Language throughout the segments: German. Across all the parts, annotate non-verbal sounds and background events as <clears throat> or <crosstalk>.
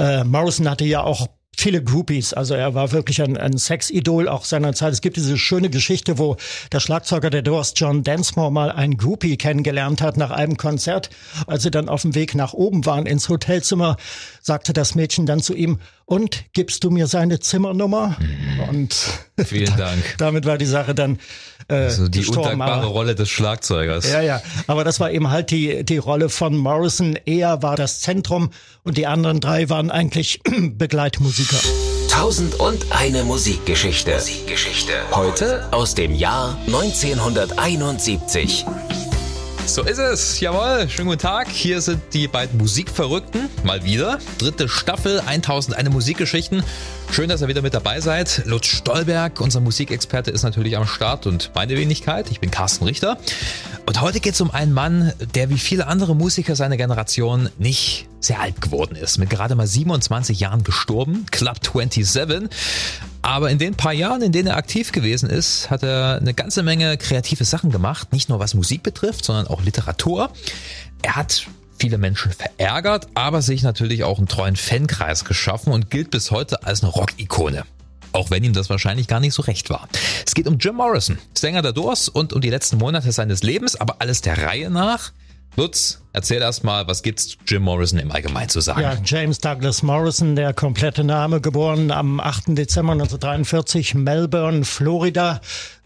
Äh, Morrison hatte ja auch viele Groupies. Also er war wirklich ein, ein Sexidol auch seiner Zeit. Es gibt diese schöne Geschichte, wo der Schlagzeuger der Doors, John Densmore, mal ein Groupie kennengelernt hat nach einem Konzert. Als sie dann auf dem Weg nach oben waren ins Hotelzimmer, sagte das Mädchen dann zu ihm, und gibst du mir seine Zimmernummer? Mhm. Und vielen Dank. damit war die Sache dann äh, also die undankbare Rolle des Schlagzeugers. Ja, ja. Aber das war eben halt die die Rolle von Morrison. Er war das Zentrum und die anderen drei waren eigentlich <clears throat> Begleitmusiker. Tausend und eine Musikgeschichte. Musikgeschichte. Heute aus dem Jahr 1971. So ist es. Jawohl. Schönen guten Tag. Hier sind die beiden Musikverrückten. Mal wieder. Dritte Staffel 1001 Musikgeschichten. Schön, dass ihr wieder mit dabei seid. Lutz Stolberg, unser Musikexperte, ist natürlich am Start und meine Wenigkeit. Ich bin Carsten Richter. Und heute geht es um einen Mann, der wie viele andere Musiker seiner Generation nicht sehr alt geworden ist. Mit gerade mal 27 Jahren gestorben. Club 27. Aber in den paar Jahren, in denen er aktiv gewesen ist, hat er eine ganze Menge kreative Sachen gemacht. Nicht nur was Musik betrifft, sondern auch Literatur. Er hat viele Menschen verärgert, aber sich natürlich auch einen treuen Fankreis geschaffen und gilt bis heute als eine Rock-Ikone. Auch wenn ihm das wahrscheinlich gar nicht so recht war. Es geht um Jim Morrison, Sänger der Doors und um die letzten Monate seines Lebens, aber alles der Reihe nach. Lutz, erzähl erst mal, was gibt's Jim Morrison im Allgemeinen zu sagen? Ja, James Douglas Morrison, der komplette Name, geboren am 8. Dezember 1943, Melbourne, Florida,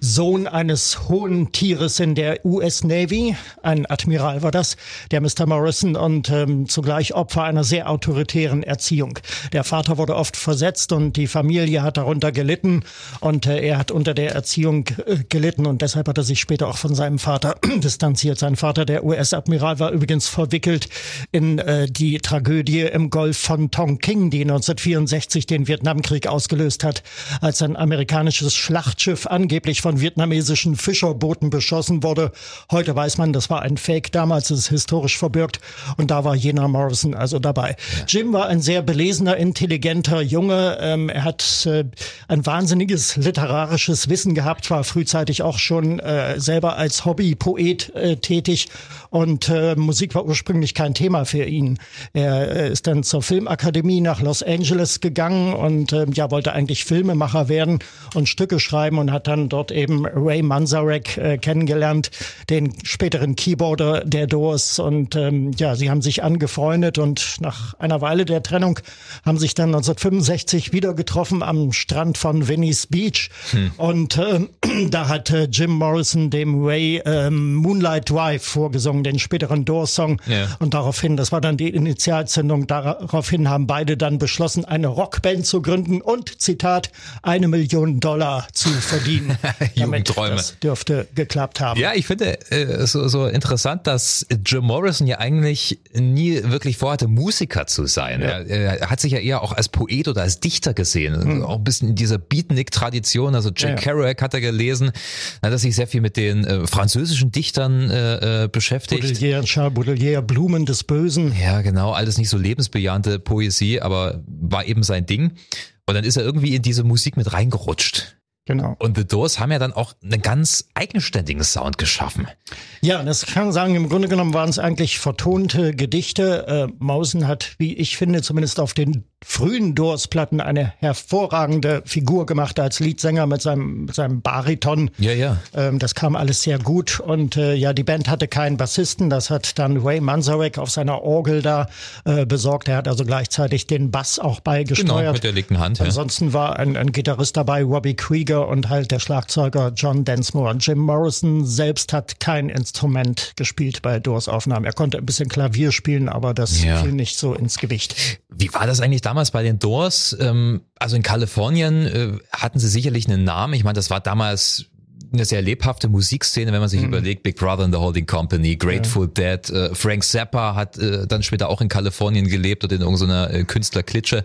Sohn eines hohen Tieres in der US Navy, ein Admiral war das, der Mr. Morrison und ähm, zugleich Opfer einer sehr autoritären Erziehung. Der Vater wurde oft versetzt und die Familie hat darunter gelitten und äh, er hat unter der Erziehung äh, gelitten und deshalb hat er sich später auch von seinem Vater <clears throat> distanziert. Sein Vater, der US-Admiral, war übrigens verwickelt in äh, die Tragödie im Golf von Tonking, die 1964 den Vietnamkrieg ausgelöst hat, als ein amerikanisches Schlachtschiff angeblich von von vietnamesischen Fischerbooten beschossen wurde. Heute weiß man, das war ein Fake. Damals ist es historisch verbürgt. Und da war Jena Morrison also dabei. Ja. Jim war ein sehr belesener, intelligenter Junge. Ähm, er hat äh, ein wahnsinniges literarisches Wissen gehabt, war frühzeitig auch schon äh, selber als Hobbypoet äh, tätig. Und äh, Musik war ursprünglich kein Thema für ihn. Er äh, ist dann zur Filmakademie nach Los Angeles gegangen und äh, ja wollte eigentlich Filmemacher werden und Stücke schreiben und hat dann dort eben eben Ray Manzarek äh, kennengelernt, den späteren Keyboarder der Doors. Und ähm, ja, sie haben sich angefreundet und nach einer Weile der Trennung haben sich dann 1965 wieder getroffen am Strand von Venice Beach. Hm. Und äh, da hat äh, Jim Morrison dem Ray äh, Moonlight Drive vorgesungen, den späteren Doors-Song. Ja. Und daraufhin, das war dann die Initialzündung, daraufhin haben beide dann beschlossen, eine Rockband zu gründen und, Zitat, eine Million Dollar zu verdienen. <laughs> Jugendträume. Das dürfte geklappt haben. Ja, ich finde äh, so, so interessant, dass Jim Morrison ja eigentlich nie wirklich vorhatte, Musiker zu sein. Ja. Er, er, hat sich ja eher auch als Poet oder als Dichter gesehen. Hm. Auch ein bisschen in dieser Beatnik-Tradition. Also Jack ja, Kerouac hat er gelesen, hat er sich sehr viel mit den äh, französischen Dichtern äh, äh beschäftigt. Baudelaire, Charles Baudelaire, Blumen des Bösen. Ja, genau. Alles nicht so lebensbejahende Poesie, aber war eben sein Ding. Und dann ist er irgendwie in diese Musik mit reingerutscht. Genau. Und The Doors haben ja dann auch einen ganz eigenständigen Sound geschaffen. Ja, das kann man sagen, im Grunde genommen waren es eigentlich vertonte Gedichte. Äh, Mausen hat, wie ich finde, zumindest auf den frühen Doors-Platten eine hervorragende Figur gemacht als Leadsänger mit seinem, mit seinem Bariton. Ja, ja. Ähm, das kam alles sehr gut. Und äh, ja, die Band hatte keinen Bassisten. Das hat dann Ray Manzarek auf seiner Orgel da äh, besorgt. Er hat also gleichzeitig den Bass auch beigesteuert. Genau, mit der linken Hand. Ja. Ansonsten war ein, ein Gitarrist dabei, Robbie Krieger und halt der Schlagzeuger John Densmore. Jim Morrison selbst hat kein Instrument gespielt bei Doors Aufnahmen. Er konnte ein bisschen Klavier spielen, aber das ja. fiel nicht so ins Gewicht. Wie war das eigentlich damals bei den Doors? Ähm, also in Kalifornien äh, hatten sie sicherlich einen Namen. Ich meine, das war damals eine sehr lebhafte Musikszene, wenn man sich mhm. überlegt, Big Brother and the Holding Company, Grateful ja. Dead, äh, Frank Zappa hat äh, dann später auch in Kalifornien gelebt oder in irgendeiner Künstlerklitsche.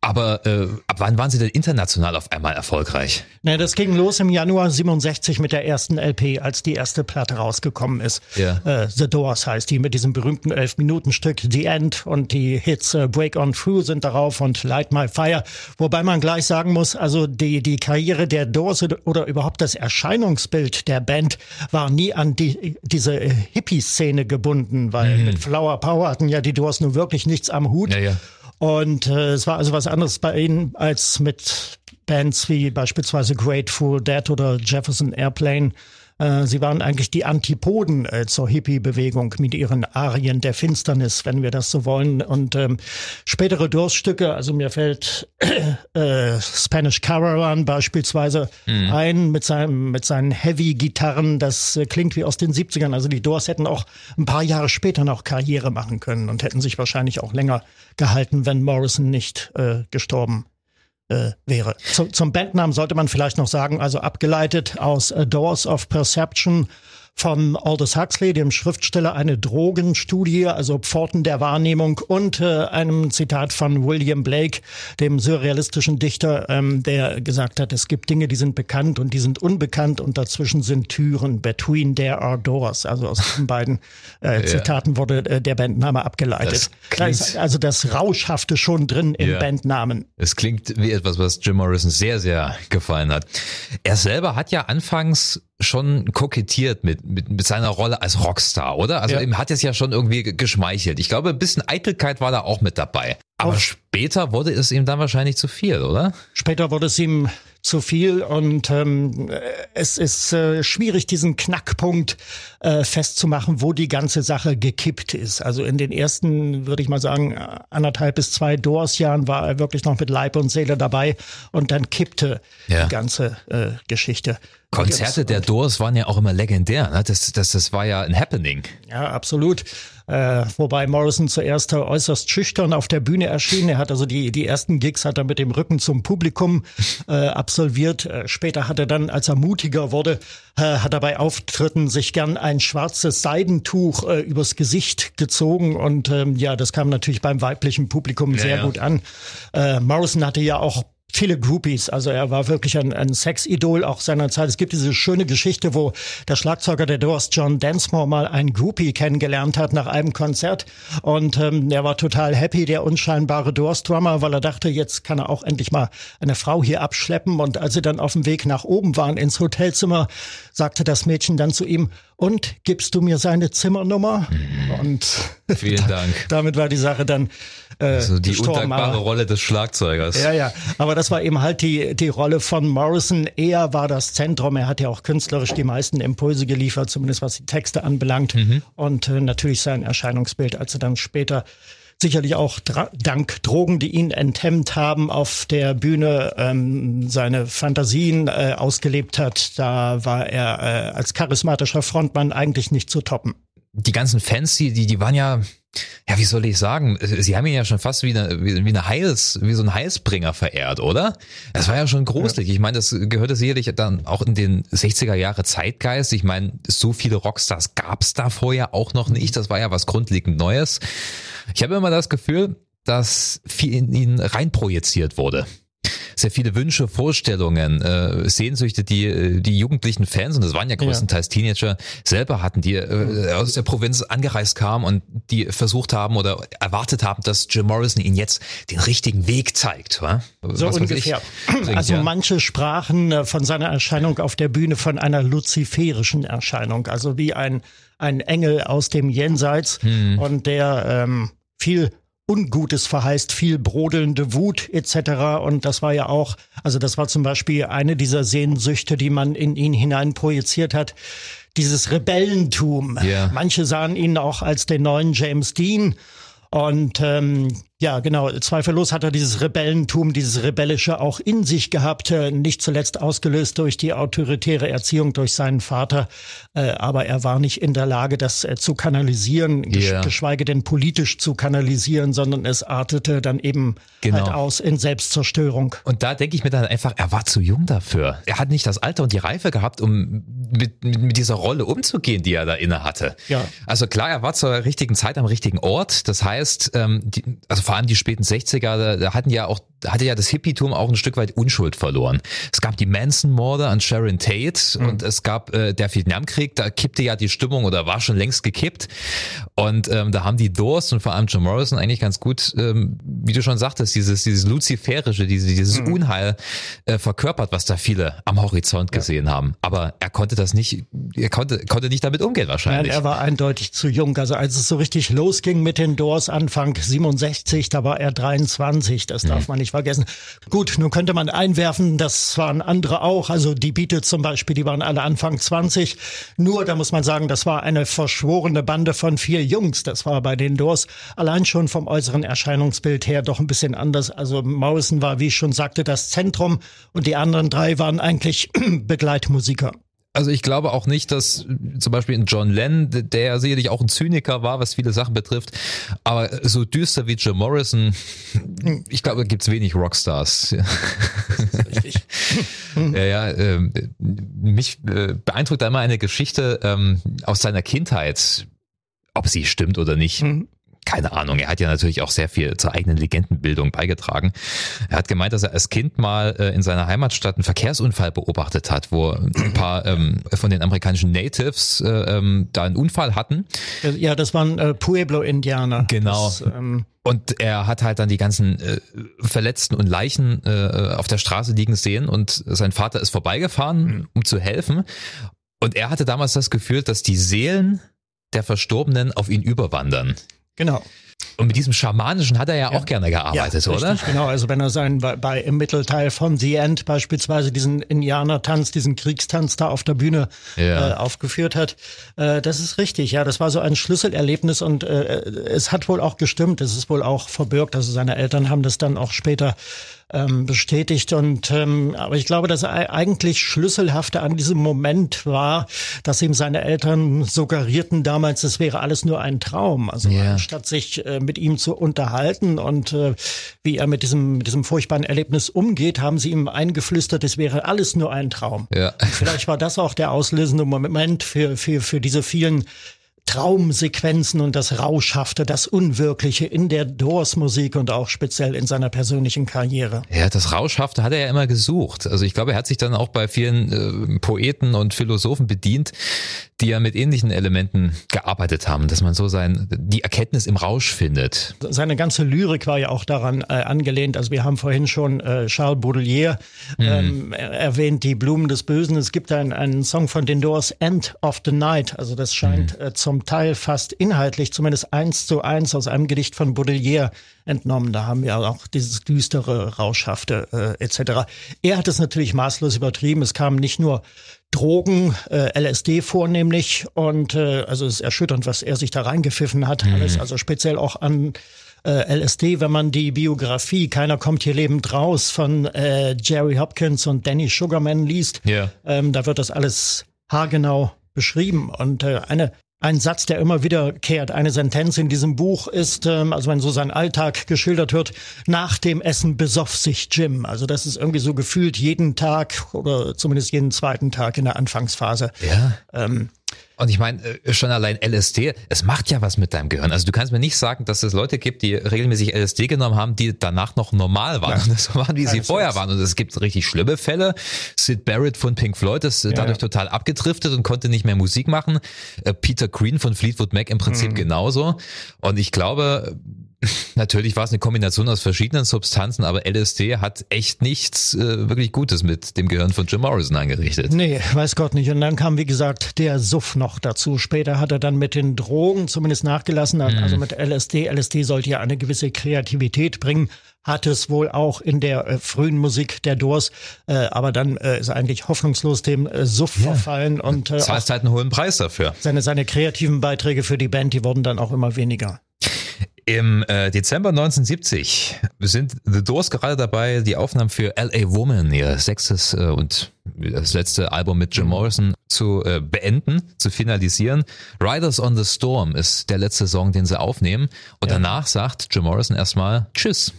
Aber äh, ab wann waren Sie denn international auf einmal erfolgreich? Na, das ging los im Januar 67 mit der ersten LP, als die erste Platte rausgekommen ist. Ja. Äh, The Doors heißt die mit diesem berühmten Elf-Minuten-Stück The End und die Hits äh, Break On Through sind darauf und Light My Fire. Wobei man gleich sagen muss, also die, die Karriere der Doors oder überhaupt das Erscheinungsbild der Band war nie an die, diese Hippie-Szene gebunden, weil mhm. mit Flower Power hatten ja die Doors nun wirklich nichts am Hut. Ja, ja. Und äh, es war also was anderes bei ihnen als mit Bands wie beispielsweise Grateful Dead oder Jefferson Airplane. Äh, sie waren eigentlich die Antipoden äh, zur Hippie-Bewegung mit ihren Arien der Finsternis, wenn wir das so wollen. Und ähm, spätere Durststücke, also mir fällt <clears throat> äh, Spanish Caravan beispielsweise mhm. ein mit seinem mit seinen Heavy-Gitarren. Das äh, klingt wie aus den 70ern. Also die Doors hätten auch ein paar Jahre später noch Karriere machen können und hätten sich wahrscheinlich auch länger gehalten, wenn Morrison nicht äh, gestorben äh, wäre. Zu, zum Bandnamen sollte man vielleicht noch sagen, also abgeleitet aus A Doors of Perception von Aldous Huxley, dem Schriftsteller, eine Drogenstudie, also Pforten der Wahrnehmung und äh, einem Zitat von William Blake, dem surrealistischen Dichter, ähm, der gesagt hat, es gibt Dinge, die sind bekannt und die sind unbekannt und dazwischen sind Türen. Between there are doors. Also aus diesen beiden <laughs> äh, Zitaten wurde äh, der Bandname abgeleitet. Da ist also das Rauschhafte schon drin im ja. Bandnamen. Es klingt wie etwas, was Jim Morrison sehr, sehr gefallen hat. Er selber hat ja anfangs schon kokettiert mit, mit, mit seiner Rolle als Rockstar, oder? Also ja. ihm hat es ja schon irgendwie geschmeichelt. Ich glaube, ein bisschen Eitelkeit war da auch mit dabei. Aber Auf später wurde es ihm dann wahrscheinlich zu viel, oder? Später wurde es ihm zu viel und ähm, es ist äh, schwierig, diesen Knackpunkt äh, festzumachen, wo die ganze Sache gekippt ist. Also in den ersten, würde ich mal sagen, anderthalb bis zwei Doors-Jahren war er wirklich noch mit Leib und Seele dabei und dann kippte ja. die ganze äh, Geschichte. Konzerte der Doors waren ja auch immer legendär. Ne? Das, das, das war ja ein Happening. Ja, absolut. Äh, wobei Morrison zuerst äußerst schüchtern auf der Bühne erschien. Er hat also die, die ersten Gigs hat er mit dem Rücken zum Publikum äh, absolviert. Äh, später hat er dann, als er mutiger wurde, äh, hat er bei Auftritten sich gern ein schwarzes Seidentuch äh, übers Gesicht gezogen. Und ähm, ja, das kam natürlich beim weiblichen Publikum ja, sehr ja. gut an. Morrison hatte ja auch viele Groupies. Also er war wirklich ein, ein Sexidol auch seiner Zeit. Es gibt diese schöne Geschichte, wo der Schlagzeuger der Doors, John Densmore, mal einen Groupie kennengelernt hat nach einem Konzert. Und ähm, er war total happy, der unscheinbare Doors-Drummer, weil er dachte, jetzt kann er auch endlich mal eine Frau hier abschleppen. Und als sie dann auf dem Weg nach oben waren ins Hotelzimmer, sagte das Mädchen dann zu ihm, und gibst du mir seine Zimmernummer? Mhm. Und vielen Dank. damit war die Sache dann äh, also die undankbare Rolle des Schlagzeugers. Ja, ja. Aber das war eben halt die, die Rolle von Morrison. Er war das Zentrum. Er hat ja auch künstlerisch die meisten Impulse geliefert, zumindest was die Texte anbelangt. Mhm. Und äh, natürlich sein Erscheinungsbild, als er dann später sicherlich auch dank Drogen, die ihn enthemmt haben, auf der Bühne ähm, seine Fantasien äh, ausgelebt hat. Da war er äh, als charismatischer Frontmann eigentlich nicht zu toppen. Die ganzen Fans, die, die waren ja ja, wie soll ich sagen? Sie haben ihn ja schon fast wie eine, wie, wie eine Heils, wie so ein Heilsbringer verehrt, oder? Das war ja schon gruselig. Ich meine, das gehörte sicherlich dann auch in den 60er Jahre Zeitgeist. Ich meine, so viele Rockstars gab's da vorher auch noch nicht. Das war ja was grundlegend Neues. Ich habe immer das Gefühl, dass viel in ihn reinprojiziert wurde sehr viele Wünsche, Vorstellungen, äh, Sehnsüchte, die äh, die jugendlichen Fans, und das waren ja größtenteils ja. Teenager, selber hatten, die äh, aus der Provinz angereist kamen und die versucht haben oder erwartet haben, dass Jim Morrison ihnen jetzt den richtigen Weg zeigt. Wa? So Was ungefähr. Bringt, also ja. manche sprachen äh, von seiner Erscheinung auf der Bühne von einer luziferischen Erscheinung, also wie ein ein Engel aus dem Jenseits hm. und der ähm, viel Ungutes verheißt, viel brodelnde Wut etc. Und das war ja auch, also das war zum Beispiel eine dieser Sehnsüchte, die man in ihn hinein projiziert hat. Dieses Rebellentum. Yeah. Manche sahen ihn auch als den neuen James Dean. Und ähm, ja, genau. Zweifellos hat er dieses Rebellentum, dieses Rebellische auch in sich gehabt, äh, nicht zuletzt ausgelöst durch die autoritäre Erziehung durch seinen Vater. Äh, aber er war nicht in der Lage, das äh, zu kanalisieren, yeah. geschweige denn politisch zu kanalisieren, sondern es artete dann eben genau. halt aus in Selbstzerstörung. Und da denke ich mir dann einfach, er war zu jung dafür. Er hat nicht das Alter und die Reife gehabt, um mit, mit, mit dieser Rolle umzugehen, die er da inne hatte. Ja. Also klar, er war zur richtigen Zeit am richtigen Ort. Das heißt, ähm, die, also vor allem die späten 60er, da, hatten ja auch hatte ja das Hippietum auch ein Stück weit Unschuld verloren. Es gab die Manson-Morde an Sharon Tate mhm. und es gab äh, der Vietnamkrieg, da kippte ja die Stimmung oder war schon längst gekippt. Und ähm, da haben die Doors und vor allem Jim Morrison eigentlich ganz gut, ähm, wie du schon sagtest, dieses, dieses Luziferische, dieses, dieses mhm. Unheil äh, verkörpert, was da viele am Horizont ja. gesehen haben. Aber er konnte das nicht, er konnte, konnte nicht damit umgehen wahrscheinlich. Nein, er war eindeutig zu jung. Also als es so richtig losging mit den Doors Anfang 67, da war er 23, das darf mhm. man nicht vergessen. Gut, nun könnte man einwerfen, das waren andere auch, also die Beatles zum Beispiel, die waren alle Anfang 20. Nur, da muss man sagen, das war eine verschworene Bande von vier Jungs. Das war bei den Doors allein schon vom äußeren Erscheinungsbild her doch ein bisschen anders. Also Morrison war, wie ich schon sagte, das Zentrum und die anderen drei waren eigentlich <clears throat> Begleitmusiker. Also ich glaube auch nicht, dass zum Beispiel in John Lennon, der sicherlich auch ein Zyniker war, was viele Sachen betrifft, aber so düster wie Jim Morrison, ich glaube, da gibt's wenig Rockstars. <laughs> Richtig. <laughs> ja, ja, äh, mich äh, beeindruckt einmal eine Geschichte ähm, aus seiner Kindheit, ob sie stimmt oder nicht. Mhm keine Ahnung, er hat ja natürlich auch sehr viel zur eigenen Legendenbildung beigetragen. Er hat gemeint, dass er als Kind mal äh, in seiner Heimatstadt einen Verkehrsunfall beobachtet hat, wo ein paar ähm, von den amerikanischen Natives äh, ähm, da einen Unfall hatten. Ja, das waren äh, Pueblo-Indianer. Genau. Das, ähm und er hat halt dann die ganzen äh, Verletzten und Leichen äh, auf der Straße liegen sehen und sein Vater ist vorbeigefahren, mhm. um zu helfen. Und er hatte damals das Gefühl, dass die Seelen der Verstorbenen auf ihn überwandern. Genau. Und mit diesem Schamanischen hat er ja, ja. auch gerne gearbeitet, ja, oder? Genau, also wenn er sein bei, bei, im Mittelteil von The End beispielsweise diesen Indianertanz, diesen Kriegstanz da auf der Bühne ja. äh, aufgeführt hat, äh, das ist richtig. Ja, das war so ein Schlüsselerlebnis und äh, es hat wohl auch gestimmt. Es ist wohl auch verbürgt. Also seine Eltern haben das dann auch später ähm, bestätigt. Und ähm, aber ich glaube, das eigentlich Schlüsselhafte an diesem Moment war, dass ihm seine Eltern suggerierten damals, es wäre alles nur ein Traum. Also yeah. statt sich äh, mit ihm zu unterhalten und äh, wie er mit diesem mit diesem furchtbaren Erlebnis umgeht, haben sie ihm eingeflüstert, es wäre alles nur ein Traum. Ja. vielleicht war das auch der auslösende Moment für für für diese vielen Traumsequenzen und das Rauschhafte, das Unwirkliche in der Doors-Musik und auch speziell in seiner persönlichen Karriere. Ja, das Rauschhafte hat er ja immer gesucht. Also ich glaube, er hat sich dann auch bei vielen äh, Poeten und Philosophen bedient, die ja mit ähnlichen Elementen gearbeitet haben, dass man so sein, die Erkenntnis im Rausch findet. Seine ganze Lyrik war ja auch daran äh, angelehnt. Also wir haben vorhin schon äh, Charles Baudelaire mhm. ähm, erwähnt, die Blumen des Bösen. Es gibt einen, einen Song von den Doors, End of the Night. Also das scheint mhm. äh, zum Teil fast inhaltlich, zumindest eins zu eins aus einem Gedicht von Baudelaire entnommen. Da haben wir auch dieses düstere, rauschhafte äh, etc. Er hat es natürlich maßlos übertrieben. Es kamen nicht nur Drogen, äh, LSD vornehmlich und äh, also es ist erschütternd, was er sich da reingepfiffen hat. Mhm. Alles, also speziell auch an äh, LSD, wenn man die Biografie Keiner kommt hier lebend raus von äh, Jerry Hopkins und Danny Sugarman liest, yeah. ähm, da wird das alles haargenau beschrieben. Und äh, eine ein Satz, der immer wieder kehrt, eine Sentenz in diesem Buch ist, ähm, also wenn so sein Alltag geschildert wird, nach dem Essen besoff sich Jim. Also das ist irgendwie so gefühlt jeden Tag oder zumindest jeden zweiten Tag in der Anfangsphase. Ja. Ähm, und ich meine, äh, schon allein LSD, es macht ja was mit deinem Gehirn. Also du kannst mir nicht sagen, dass es Leute gibt, die regelmäßig LSD genommen haben, die danach noch normal waren. Ja. <laughs> So waren, wie sie vorher waren. Und es gibt richtig schlimme Fälle. Sid Barrett von Pink Floyd ist ja. dadurch total abgedriftet und konnte nicht mehr Musik machen. Äh, Peter Green von Fleetwood Mac im Prinzip mhm. genauso. Und ich glaube, <laughs> Natürlich war es eine Kombination aus verschiedenen Substanzen, aber LSD hat echt nichts äh, wirklich Gutes mit dem Gehirn von Jim Morrison angerichtet. Nee, weiß Gott nicht. Und dann kam, wie gesagt, der Suff noch dazu. Später hat er dann mit den Drogen zumindest nachgelassen, mhm. also mit LSD. LSD sollte ja eine gewisse Kreativität bringen hat es wohl auch in der äh, frühen Musik der Doors, äh, aber dann äh, ist er eigentlich hoffnungslos dem äh, Suff ja. verfallen und äh, zahlst halt einen hohen Preis dafür. Seine seine kreativen Beiträge für die Band, die wurden dann auch immer weniger. Im äh, Dezember 1970 sind The Doors gerade dabei, die Aufnahmen für L.A. Woman, ihr sechstes äh, und das letzte Album mit Jim mhm. Morrison, zu äh, beenden, zu finalisieren. Riders on the Storm ist der letzte Song, den sie aufnehmen. Und ja. danach sagt Jim Morrison erstmal Tschüss.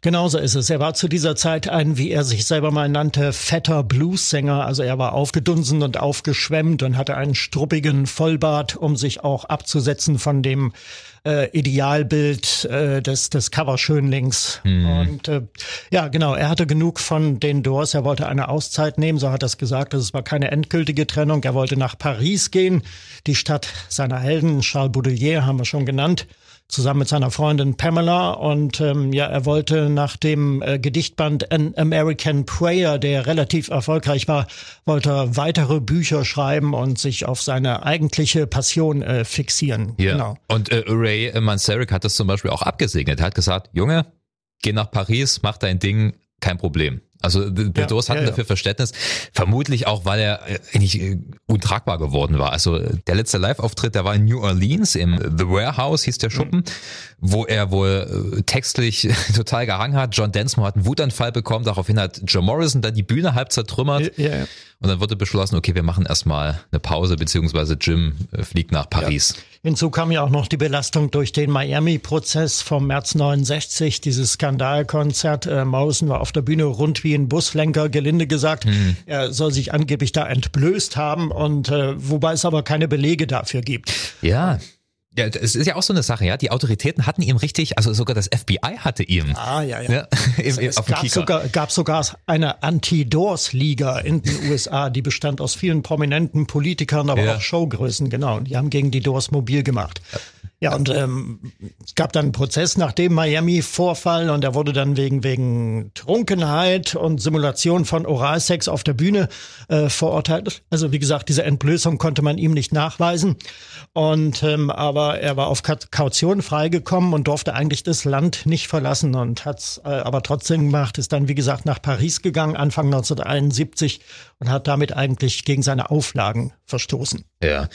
Genauso ist es. Er war zu dieser Zeit ein, wie er sich selber mal nannte, fetter Blues-Sänger. Also er war aufgedunsen und aufgeschwemmt und hatte einen struppigen Vollbart, um sich auch abzusetzen von dem äh, Idealbild äh, des, des Coverschönlings. Mhm. Und äh, ja, genau, er hatte genug von den Doors. Er wollte eine Auszeit nehmen, so hat er es gesagt. Das war keine endgültige Trennung. Er wollte nach Paris gehen, die Stadt seiner Helden. Charles Baudelaire haben wir schon genannt zusammen mit seiner Freundin Pamela. Und ähm, ja, er wollte nach dem äh, Gedichtband An American Prayer, der relativ erfolgreich war, wollte er weitere Bücher schreiben und sich auf seine eigentliche Passion äh, fixieren. Ja. Genau. Und äh, Ray Manzarek hat das zum Beispiel auch abgesegnet. Er hat gesagt, Junge, geh nach Paris, mach dein Ding, kein Problem. Also der ja, hatten ja, ja. dafür Verständnis, vermutlich auch, weil er äh, eigentlich äh, untragbar geworden war. Also der letzte Live-Auftritt, der war in New Orleans im The Warehouse, hieß der Schuppen, mhm. wo er wohl äh, textlich <laughs> total gehangen hat. John Densmore hat einen Wutanfall bekommen, daraufhin hat Joe Morrison dann die Bühne halb zertrümmert. Und dann wurde beschlossen, okay, wir machen erstmal eine Pause, beziehungsweise Jim fliegt nach Paris. Ja. Hinzu kam ja auch noch die Belastung durch den Miami-Prozess vom März 69, dieses Skandalkonzert. Äh, Morrison war auf der Bühne rund wie ein Buslenker, gelinde gesagt. Mhm. Er soll sich angeblich da entblößt haben und äh, wobei es aber keine Belege dafür gibt. Ja, ja, es ist ja auch so eine Sache, ja. Die Autoritäten hatten ihm richtig, also sogar das FBI hatte ihm. Ah, ja, ja. ja <laughs> es, es gab, sogar, gab sogar eine Anti-Doors-Liga in den <laughs> USA, die bestand aus vielen prominenten Politikern, aber ja. auch Showgrößen, genau. Und die haben gegen die Doors mobil gemacht. Ja, und ähm, es gab dann einen Prozess nach dem Miami-Vorfall und er wurde dann wegen, wegen Trunkenheit und Simulation von Oralsex auf der Bühne äh, verurteilt. Also wie gesagt, diese Entblößung konnte man ihm nicht nachweisen. Und ähm, aber er war auf Kaution freigekommen und durfte eigentlich das Land nicht verlassen und hat's äh, aber trotzdem gemacht, ist dann wie gesagt nach Paris gegangen, Anfang 1971 und hat damit eigentlich gegen seine Auflagen verstoßen. Ja.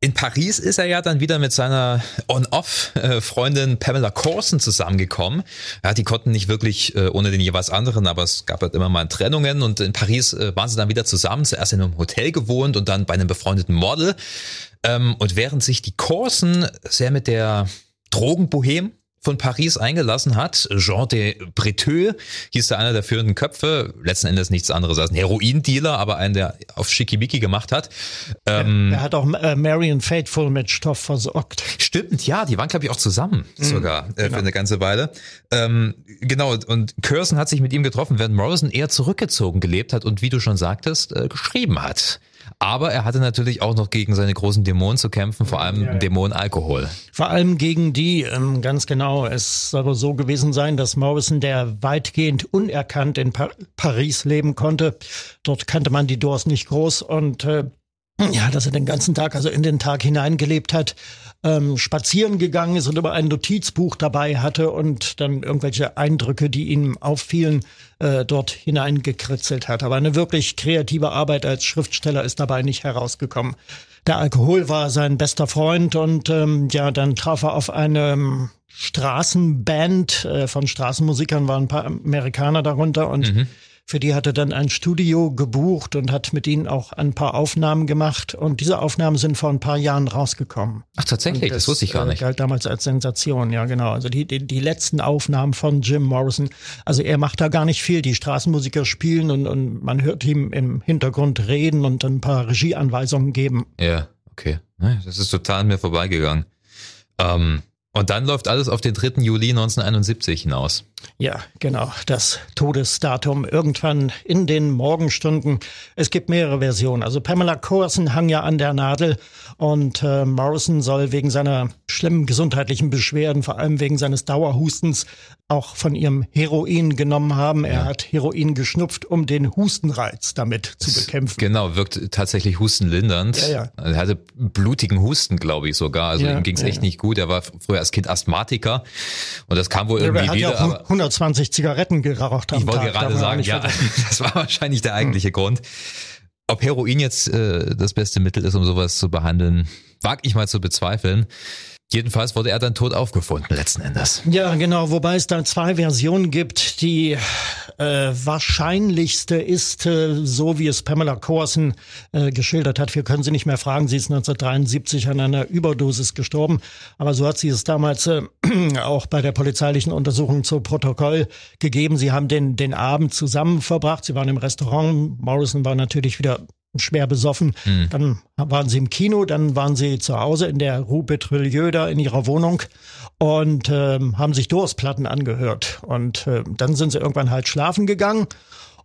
In Paris ist er ja dann wieder mit seiner On-Off-Freundin Pamela Corson zusammengekommen. Ja, die konnten nicht wirklich äh, ohne den jeweils anderen, aber es gab halt immer mal Trennungen und in Paris äh, waren sie dann wieder zusammen, zuerst in einem Hotel gewohnt und dann bei einem befreundeten Model. Ähm, und während sich die Corson sehr mit der Drogenbohem von Paris eingelassen hat. Jean de Breteux hieß da einer der führenden Köpfe, letzten Endes nichts anderes als ein Heroindealer, aber einen, der auf Schickimicki gemacht hat. Ähm, er hat auch äh, Marion Faithful mit Stoff versorgt. Stimmt, ja, die waren glaube ich auch zusammen mhm, sogar äh, genau. für eine ganze Weile. Ähm, genau, und Curson hat sich mit ihm getroffen, während Morrison eher zurückgezogen gelebt hat und wie du schon sagtest, äh, geschrieben hat. Aber er hatte natürlich auch noch gegen seine großen Dämonen zu kämpfen, vor allem ja, ja. Dämon Alkohol. Vor allem gegen die, ähm, ganz genau. Es soll so gewesen sein, dass Morrison, der weitgehend unerkannt in pa Paris leben konnte, dort kannte man die Doors nicht groß und äh, ja, dass er den ganzen Tag, also in den Tag hineingelebt hat, ähm, spazieren gegangen ist und immer ein Notizbuch dabei hatte und dann irgendwelche Eindrücke, die ihm auffielen, äh, dort hineingekritzelt hat. Aber eine wirklich kreative Arbeit als Schriftsteller ist dabei nicht herausgekommen. Der Alkohol war sein bester Freund und ähm, ja, dann traf er auf eine ähm, Straßenband äh, von Straßenmusikern, waren ein paar Amerikaner darunter und mhm für die hat er dann ein Studio gebucht und hat mit ihnen auch ein paar Aufnahmen gemacht. Und diese Aufnahmen sind vor ein paar Jahren rausgekommen. Ach, tatsächlich? Das, das, wusste ich gar äh, nicht. galt damals als Sensation, ja, genau. Also die, die, die letzten Aufnahmen von Jim Morrison. Also er macht da gar nicht viel. Die Straßenmusiker spielen und, und man hört ihm im Hintergrund reden und ein paar Regieanweisungen geben. Ja, okay. Das ist total an mir vorbeigegangen. Ähm, und dann läuft alles auf den 3. Juli 1971 hinaus. Ja, genau, das Todesdatum irgendwann in den Morgenstunden. Es gibt mehrere Versionen. Also Pamela Corson hang ja an der Nadel und äh, Morrison soll wegen seiner schlimmen gesundheitlichen Beschwerden, vor allem wegen seines Dauerhustens, auch von ihrem Heroin genommen haben. Er hat Heroin geschnupft, um den Hustenreiz damit zu bekämpfen. Genau, wirkt tatsächlich hustenlindernd. Ja, ja. Er hatte blutigen Husten, glaube ich sogar. Also ja, ihm ging es ja, echt ja. nicht gut. Er war früher als Kind Asthmatiker und das kam wohl irgendwie wieder. Ja 120 Zigaretten geraucht am Ich wollte gerade sagen, ja, <laughs> das war wahrscheinlich der eigentliche hm. Grund. Ob Heroin jetzt äh, das beste Mittel ist, um sowas zu behandeln, wag ich mal zu bezweifeln. Jedenfalls wurde er dann tot aufgefunden, letzten Endes. Ja, genau, wobei es da zwei Versionen gibt. Die äh, wahrscheinlichste ist, äh, so wie es Pamela Corson äh, geschildert hat, wir können sie nicht mehr fragen, sie ist 1973 an einer Überdosis gestorben, aber so hat sie es damals äh, <clears throat> auch bei der polizeilichen Untersuchung zu Protokoll gegeben. Sie haben den, den Abend zusammen verbracht, sie waren im Restaurant, Morrison war natürlich wieder schwer besoffen. Mhm. Dann waren sie im Kino, dann waren sie zu Hause in der Rue Petrolieu da in ihrer Wohnung und ähm, haben sich Doors-Platten angehört. Und äh, dann sind sie irgendwann halt schlafen gegangen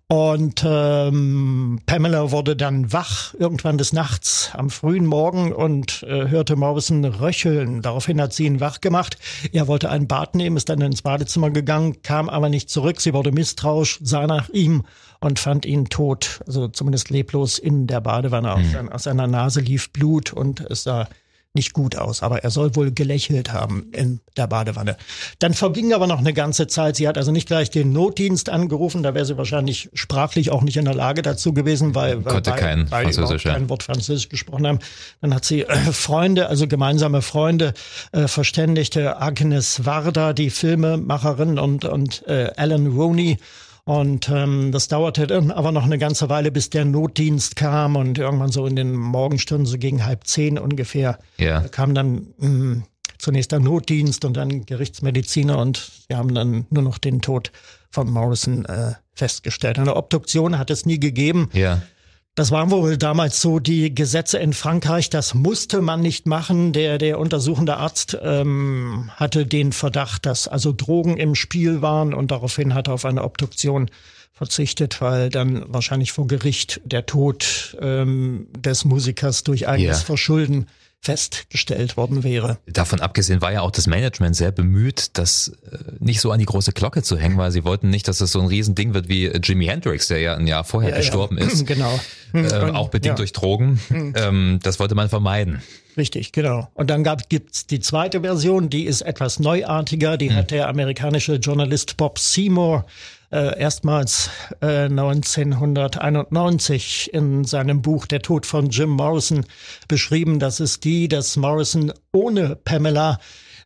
und ähm, Pamela wurde dann wach irgendwann des Nachts am frühen Morgen und äh, hörte Morrison röcheln. Daraufhin hat sie ihn wach gemacht. Er wollte ein Bad nehmen, ist dann ins Badezimmer gegangen, kam aber nicht zurück. Sie wurde misstrauisch, sah nach ihm und fand ihn tot, also zumindest leblos in der Badewanne. Mhm. Aus seiner Nase lief Blut und es sah nicht gut aus, aber er soll wohl gelächelt haben in der Badewanne. Dann verging aber noch eine ganze Zeit. Sie hat also nicht gleich den Notdienst angerufen, da wäre sie wahrscheinlich sprachlich auch nicht in der Lage dazu gewesen, weil, Konnte weil, kein weil Französisch, kein Wort Französisch gesprochen haben. Dann hat sie äh, Freunde, also gemeinsame Freunde, äh, verständigte Agnes Varda, die Filmemacherin und, und äh, Alan Rooney und ähm, das dauerte dann aber noch eine ganze Weile, bis der Notdienst kam und irgendwann so in den Morgenstunden, so gegen halb zehn ungefähr, ja. kam dann mh, hm, zunächst der Notdienst und dann Gerichtsmediziner und wir haben dann nur noch den Tod von Morrison äh, festgestellt. Eine Obduktion hat es nie gegeben. Ja. Das waren wohl damals so die Gesetze in Frankreich. Das musste man nicht machen. Der, der untersuchende Arzt ähm, hatte den Verdacht, dass also Drogen im Spiel waren und daraufhin hat er auf eine Obduktion verzichtet, weil dann wahrscheinlich vor Gericht der Tod ähm, des Musikers durch eigenes yeah. Verschulden festgestellt worden wäre. Davon abgesehen war ja auch das Management sehr bemüht, das äh, nicht so an die große Glocke zu hängen, weil sie wollten nicht, dass es so ein Riesending wird wie Jimi Hendrix, der ja ein Jahr vorher ja, gestorben ja. <clears throat> ist. Genau. Äh, auch bedingt ja. durch Drogen. Mhm. Ähm, das wollte man vermeiden. Richtig, genau. Und dann gab, gibt's die zweite Version, die ist etwas neuartiger. Die mhm. hat der amerikanische Journalist Bob Seymour äh, erstmals äh, 1991 in seinem Buch Der Tod von Jim Morrison beschrieben. Das ist die, dass Morrison ohne Pamela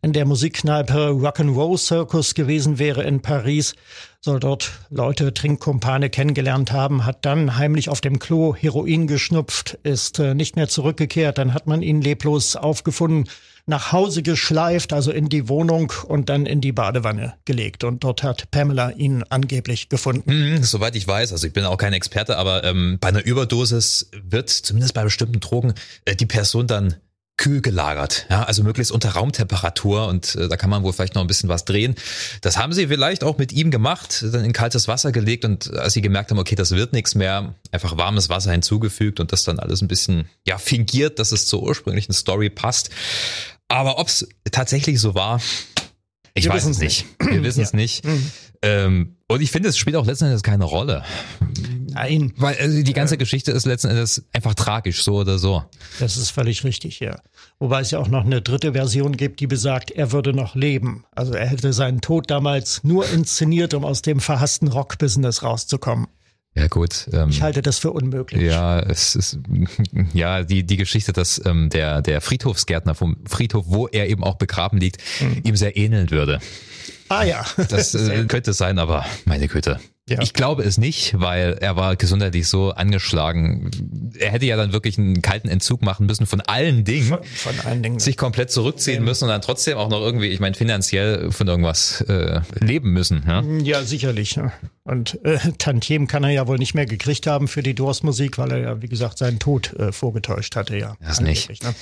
in der Musikkneipe Rock'n'Roll Circus gewesen wäre in Paris, soll dort Leute, Trinkkumpane kennengelernt haben, hat dann heimlich auf dem Klo Heroin geschnupft, ist äh, nicht mehr zurückgekehrt, dann hat man ihn leblos aufgefunden, nach Hause geschleift, also in die Wohnung und dann in die Badewanne gelegt. Und dort hat Pamela ihn angeblich gefunden. Mhm, soweit ich weiß, also ich bin auch kein Experte, aber ähm, bei einer Überdosis wird zumindest bei bestimmten Drogen äh, die Person dann kühl gelagert, ja, also möglichst unter Raumtemperatur und äh, da kann man wohl vielleicht noch ein bisschen was drehen. Das haben sie vielleicht auch mit ihm gemacht, dann in kaltes Wasser gelegt und als sie gemerkt haben, okay, das wird nichts mehr, einfach warmes Wasser hinzugefügt und das dann alles ein bisschen ja fingiert, dass es zur ursprünglichen Story passt. Aber ob es tatsächlich so war, ich Wir weiß es nicht. nicht. Wir wissen es ja. nicht. Mhm. Ähm, und ich finde, es spielt auch letzten Endes keine Rolle. Nein. Weil also die ganze äh, Geschichte ist letzten Endes einfach tragisch, so oder so. Das ist völlig richtig, ja. Wobei es ja auch noch eine dritte Version gibt, die besagt, er würde noch leben. Also er hätte seinen Tod damals nur inszeniert, um aus dem verhassten Rockbusiness rauszukommen. Ja gut. Ähm, ich halte das für unmöglich. Ja, es ist <laughs> ja die die Geschichte, dass ähm, der der Friedhofsgärtner vom Friedhof, wo er eben auch begraben liegt, mhm. ihm sehr ähneln würde. Ah ja. <laughs> Das äh, könnte sein, aber meine Güte. Ja. Ich glaube es nicht, weil er war gesundheitlich so angeschlagen. Er hätte ja dann wirklich einen kalten Entzug machen müssen von allen Dingen. Von, von allen Dingen. Sich komplett zurückziehen müssen und dann trotzdem auch noch irgendwie, ich meine, finanziell von irgendwas äh, leben müssen. Ja, ja sicherlich. Ja. Und äh, <laughs> Tantiem kann er ja wohl nicht mehr gekriegt haben für die Doors-Musik, weil er ja, wie gesagt, seinen Tod äh, vorgetäuscht hatte. Ja, das nicht. Ne?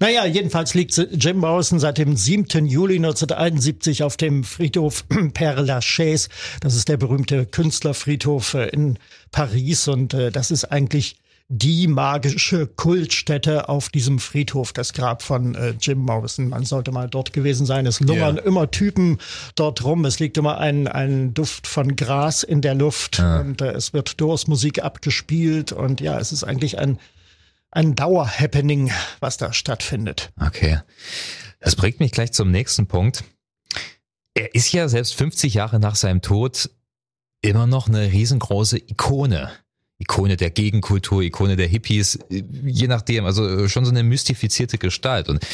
Naja, jedenfalls liegt Jim Morrison seit dem 7. Juli 1971 auf dem Friedhof <clears throat> Père Lachaise. Das ist der berühmte Künstlerfriedhof äh, in Paris und äh, das ist eigentlich die magische Kultstätte auf diesem Friedhof, das Grab von äh, Jim Morrison. Man sollte mal dort gewesen sein. Es lungern yeah. immer Typen dort rum. Es liegt immer ein, ein Duft von Gras in der Luft ah. und äh, es wird Doors-Musik abgespielt und ja, es ist eigentlich ein, ein Dauer-Happening, was da stattfindet. Okay. Das bringt mich gleich zum nächsten Punkt. Er ist ja selbst 50 Jahre nach seinem Tod immer noch eine riesengroße Ikone. Ikone der Gegenkultur, Ikone der Hippies, je nachdem, also schon so eine mystifizierte Gestalt. Und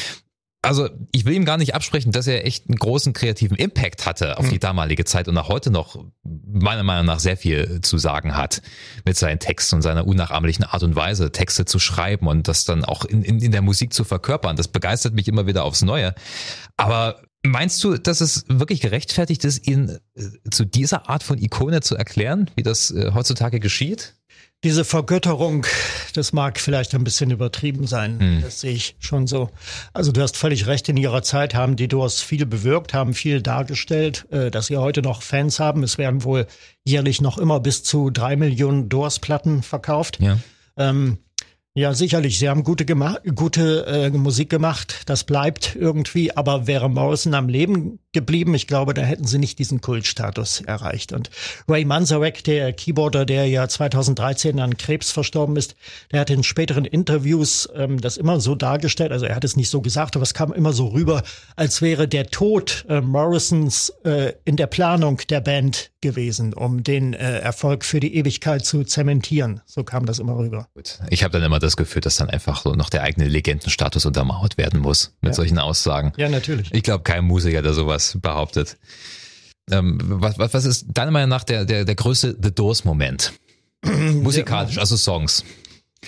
also ich will ihm gar nicht absprechen, dass er echt einen großen kreativen Impact hatte auf die mhm. damalige Zeit und auch heute noch meiner Meinung nach sehr viel zu sagen hat mit seinen Texten und seiner unnachahmlichen Art und Weise, Texte zu schreiben und das dann auch in, in, in der Musik zu verkörpern. Das begeistert mich immer wieder aufs Neue. Aber Meinst du, dass es wirklich gerechtfertigt ist, ihn äh, zu dieser Art von Ikone zu erklären, wie das äh, heutzutage geschieht? Diese Vergötterung, das mag vielleicht ein bisschen übertrieben sein. Hm. Das sehe ich schon so. Also du hast völlig recht, in ihrer Zeit haben die Doors viel bewirkt, haben viel dargestellt, äh, dass sie heute noch Fans haben. Es werden wohl jährlich noch immer bis zu drei Millionen Doors-Platten verkauft. Ja. Ähm, ja, sicherlich. Sie haben gute, gute äh, Musik gemacht. Das bleibt irgendwie. Aber wäre Morrison am Leben geblieben, ich glaube, da hätten sie nicht diesen Kultstatus erreicht. Und Ray Manzarek, der Keyboarder, der ja 2013 an Krebs verstorben ist, der hat in späteren Interviews ähm, das immer so dargestellt. Also er hat es nicht so gesagt, aber es kam immer so rüber, als wäre der Tod äh, Morrisons äh, in der Planung der Band gewesen, um den äh, Erfolg für die Ewigkeit zu zementieren. So kam das immer rüber. Gut. Ich habe dann immer das Gefühl, dass dann einfach so noch der eigene Legendenstatus untermauert werden muss mit ja. solchen Aussagen. Ja, natürlich. Ich glaube, kein Musiker, der sowas behauptet. Ähm, was, was, was ist deiner Meinung nach der, der, der größte The Doors-Moment? <clears throat> Musikalisch, also Songs.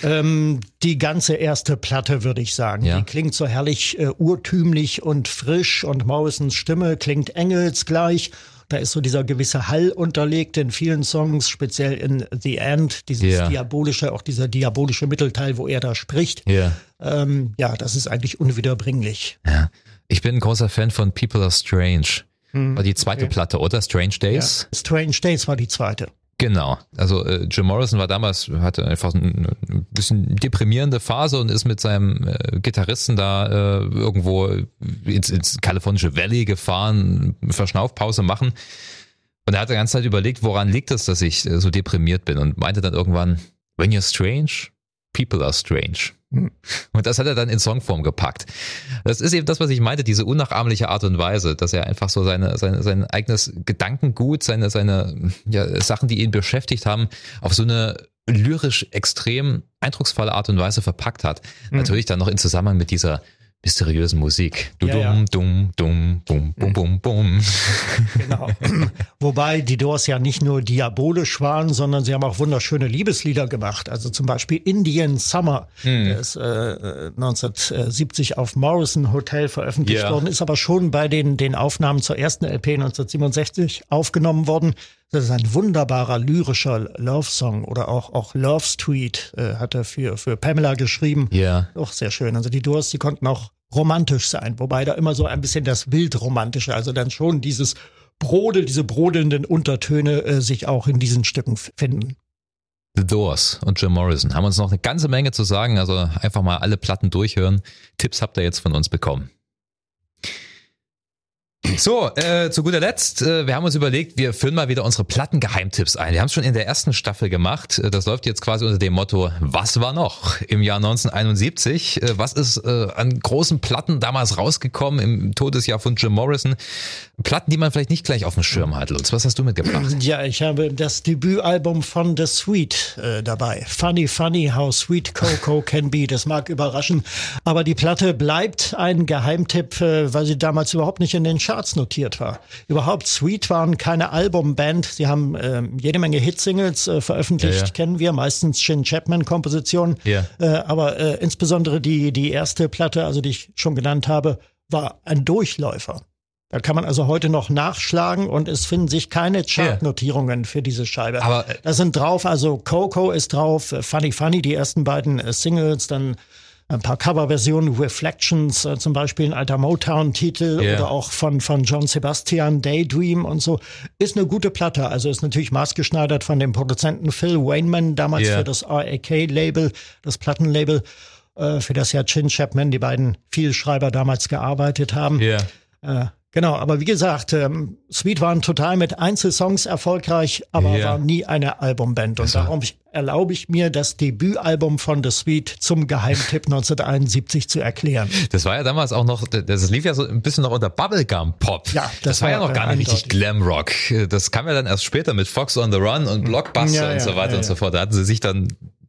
Ähm, die ganze erste Platte, würde ich sagen. Ja. Die klingt so herrlich äh, urtümlich und frisch und Morrisons Stimme klingt engelsgleich da ist so dieser gewisse Hall unterlegt in vielen Songs, speziell in The End, dieses yeah. diabolische, auch dieser diabolische Mittelteil, wo er da spricht. Yeah. Ähm, ja, das ist eigentlich unwiederbringlich. Ja. Ich bin ein großer Fan von People Are Strange. Hm, war die zweite okay. Platte, oder? Strange Days? Ja. Strange Days war die zweite. Genau. Also äh, Jim Morrison war damals, hatte einfach ein, ein bisschen deprimierende Phase und ist mit seinem äh, Gitarristen da äh, irgendwo ins, ins kalifornische Valley gefahren, Verschnaufpause machen. Und er hat die ganze Zeit überlegt, woran liegt es, dass ich äh, so deprimiert bin und meinte dann irgendwann, when you're strange, people are strange. Und das hat er dann in Songform gepackt. Das ist eben das, was ich meinte, diese unnachahmliche Art und Weise, dass er einfach so seine, seine, sein eigenes Gedankengut, seine, seine ja, Sachen, die ihn beschäftigt haben, auf so eine lyrisch extrem eindrucksvolle Art und Weise verpackt hat. Mhm. Natürlich dann noch in Zusammenhang mit dieser mysteriösen Musik. Du ja, dumm, ja. dumm, dumm, bum, bum, bum, bum. <laughs> Genau. Wobei die Doors ja nicht nur diabolisch waren, sondern sie haben auch wunderschöne Liebeslieder gemacht. Also zum Beispiel Indian Summer, hm. der ist äh, 1970 auf Morrison Hotel veröffentlicht yeah. worden, ist aber schon bei den, den Aufnahmen zur ersten LP 1967 aufgenommen worden. Das ist ein wunderbarer lyrischer Love-Song oder auch, auch Love Street äh, hat er für, für Pamela geschrieben. Ja. Auch sehr schön. Also die Doors, die konnten auch romantisch sein, wobei da immer so ein bisschen das Wildromantische, also dann schon dieses Brodel, diese brodelnden Untertöne äh, sich auch in diesen Stücken finden. The Doors und Jim Morrison haben uns noch eine ganze Menge zu sagen, also einfach mal alle Platten durchhören. Tipps habt ihr jetzt von uns bekommen. So, äh, zu guter Letzt, äh, wir haben uns überlegt, wir führen mal wieder unsere Plattengeheimtipps ein. Wir haben es schon in der ersten Staffel gemacht. Äh, das läuft jetzt quasi unter dem Motto, was war noch im Jahr 1971? Äh, was ist äh, an großen Platten damals rausgekommen im Todesjahr von Jim Morrison? Platten, die man vielleicht nicht gleich auf dem Schirm hat. Lutz, was hast du mitgebracht? Ja, ich habe das Debütalbum von The Sweet äh, dabei. Funny, funny, how sweet Coco can be. Das mag überraschen, aber die Platte bleibt ein Geheimtipp, äh, weil sie damals überhaupt nicht in den Charts notiert war. Überhaupt, Sweet waren keine Albumband. Sie haben äh, jede Menge Hitsingles äh, veröffentlicht, ja, ja. kennen wir, meistens Shin Chapman-Kompositionen. Ja. Äh, aber äh, insbesondere die, die erste Platte, also die ich schon genannt habe, war ein Durchläufer. Da kann man also heute noch nachschlagen und es finden sich keine Chartnotierungen für diese Scheibe. Aber äh, da sind drauf, also Coco ist drauf, äh, Funny Funny, die ersten beiden äh, Singles, dann ein paar Coverversionen, Reflections, äh, zum Beispiel ein alter Motown-Titel yeah. oder auch von, von John Sebastian, Daydream und so. Ist eine gute Platte. Also ist natürlich maßgeschneidert von dem Produzenten Phil Wayman, damals yeah. für das RAK-Label, das Plattenlabel, äh, für das ja Chin Chapman, die beiden Vielschreiber damals gearbeitet haben. Yeah. Äh, Genau, aber wie gesagt, ähm, Sweet waren total mit Einzelsongs erfolgreich, aber ja. war nie eine Albumband. Und darum erlaube ich mir, das Debütalbum von The Sweet zum Geheimtipp 1971 zu erklären. Das war ja damals auch noch, das lief ja so ein bisschen noch unter Bubblegum Pop. Ja, das, das war, ja noch gar nicht richtig Glamrock. Das kam ja dann erst später mit Fox on the Run und Blockbuster ja, und so weiter und so fort. Da hatten sie sich dann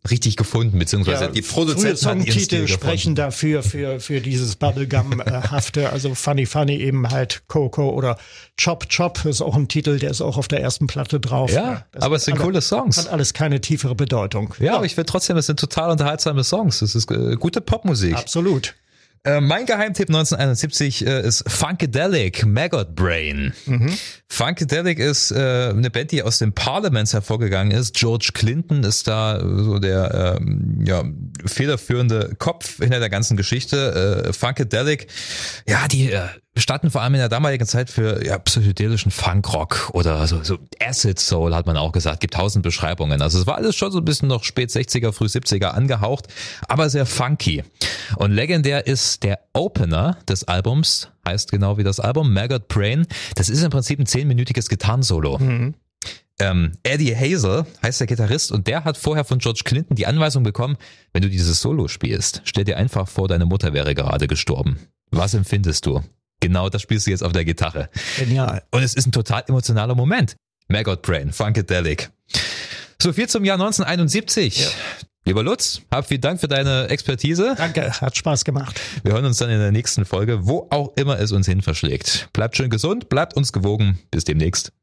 richtig gefunden, beziehungsweise ja, die Produzenten Songtitel sprechen dafür für für dieses Bubblegum-hafte, <laughs> also Funny Funny eben halt Coco oder Chop Chop ist auch ein Titel, der ist auch auf der ersten Platte drauf. Ja, das aber es sind alle, coole Songs. Hat alles keine tiefere Bedeutung. Ja, ja. aber ich finde trotzdem, es sind total unterhaltsame Songs. Es ist äh, gute Popmusik. Absolut. Äh, mein Geheimtipp 1971 äh, ist Funkadelic, Maggot Brain. Mhm. Funkadelic ist äh, eine Band, die aus dem Parliaments hervorgegangen ist. George Clinton ist da so der ähm, ja, federführende Kopf hinter der ganzen Geschichte. Äh, Funkadelic, ja, die äh, standen vor allem in der damaligen Zeit für ja, psychedelischen Funkrock oder so, so Acid Soul hat man auch gesagt, gibt tausend Beschreibungen. Also es war alles schon so ein bisschen noch spät 60er, früh 70er angehaucht, aber sehr funky. Und legendär ist der Opener des Albums, heißt genau wie das Album, Maggot Brain. Das ist im Prinzip ein zehnminütiges Gitarrensolo. Mhm. Ähm, Eddie Hazel heißt der Gitarrist und der hat vorher von George Clinton die Anweisung bekommen, wenn du dieses Solo spielst, stell dir einfach vor, deine Mutter wäre gerade gestorben. Was empfindest du? Genau das spielst du jetzt auf der Gitarre. Genial. Und es ist ein total emotionaler Moment. Maggot Brain, Funkadelic. So viel zum Jahr 1971. Ja. Lieber Lutz, hab vielen Dank für deine Expertise. Danke, hat Spaß gemacht. Wir hören uns dann in der nächsten Folge, wo auch immer es uns hin verschlägt. Bleibt schön gesund, bleibt uns gewogen. Bis demnächst.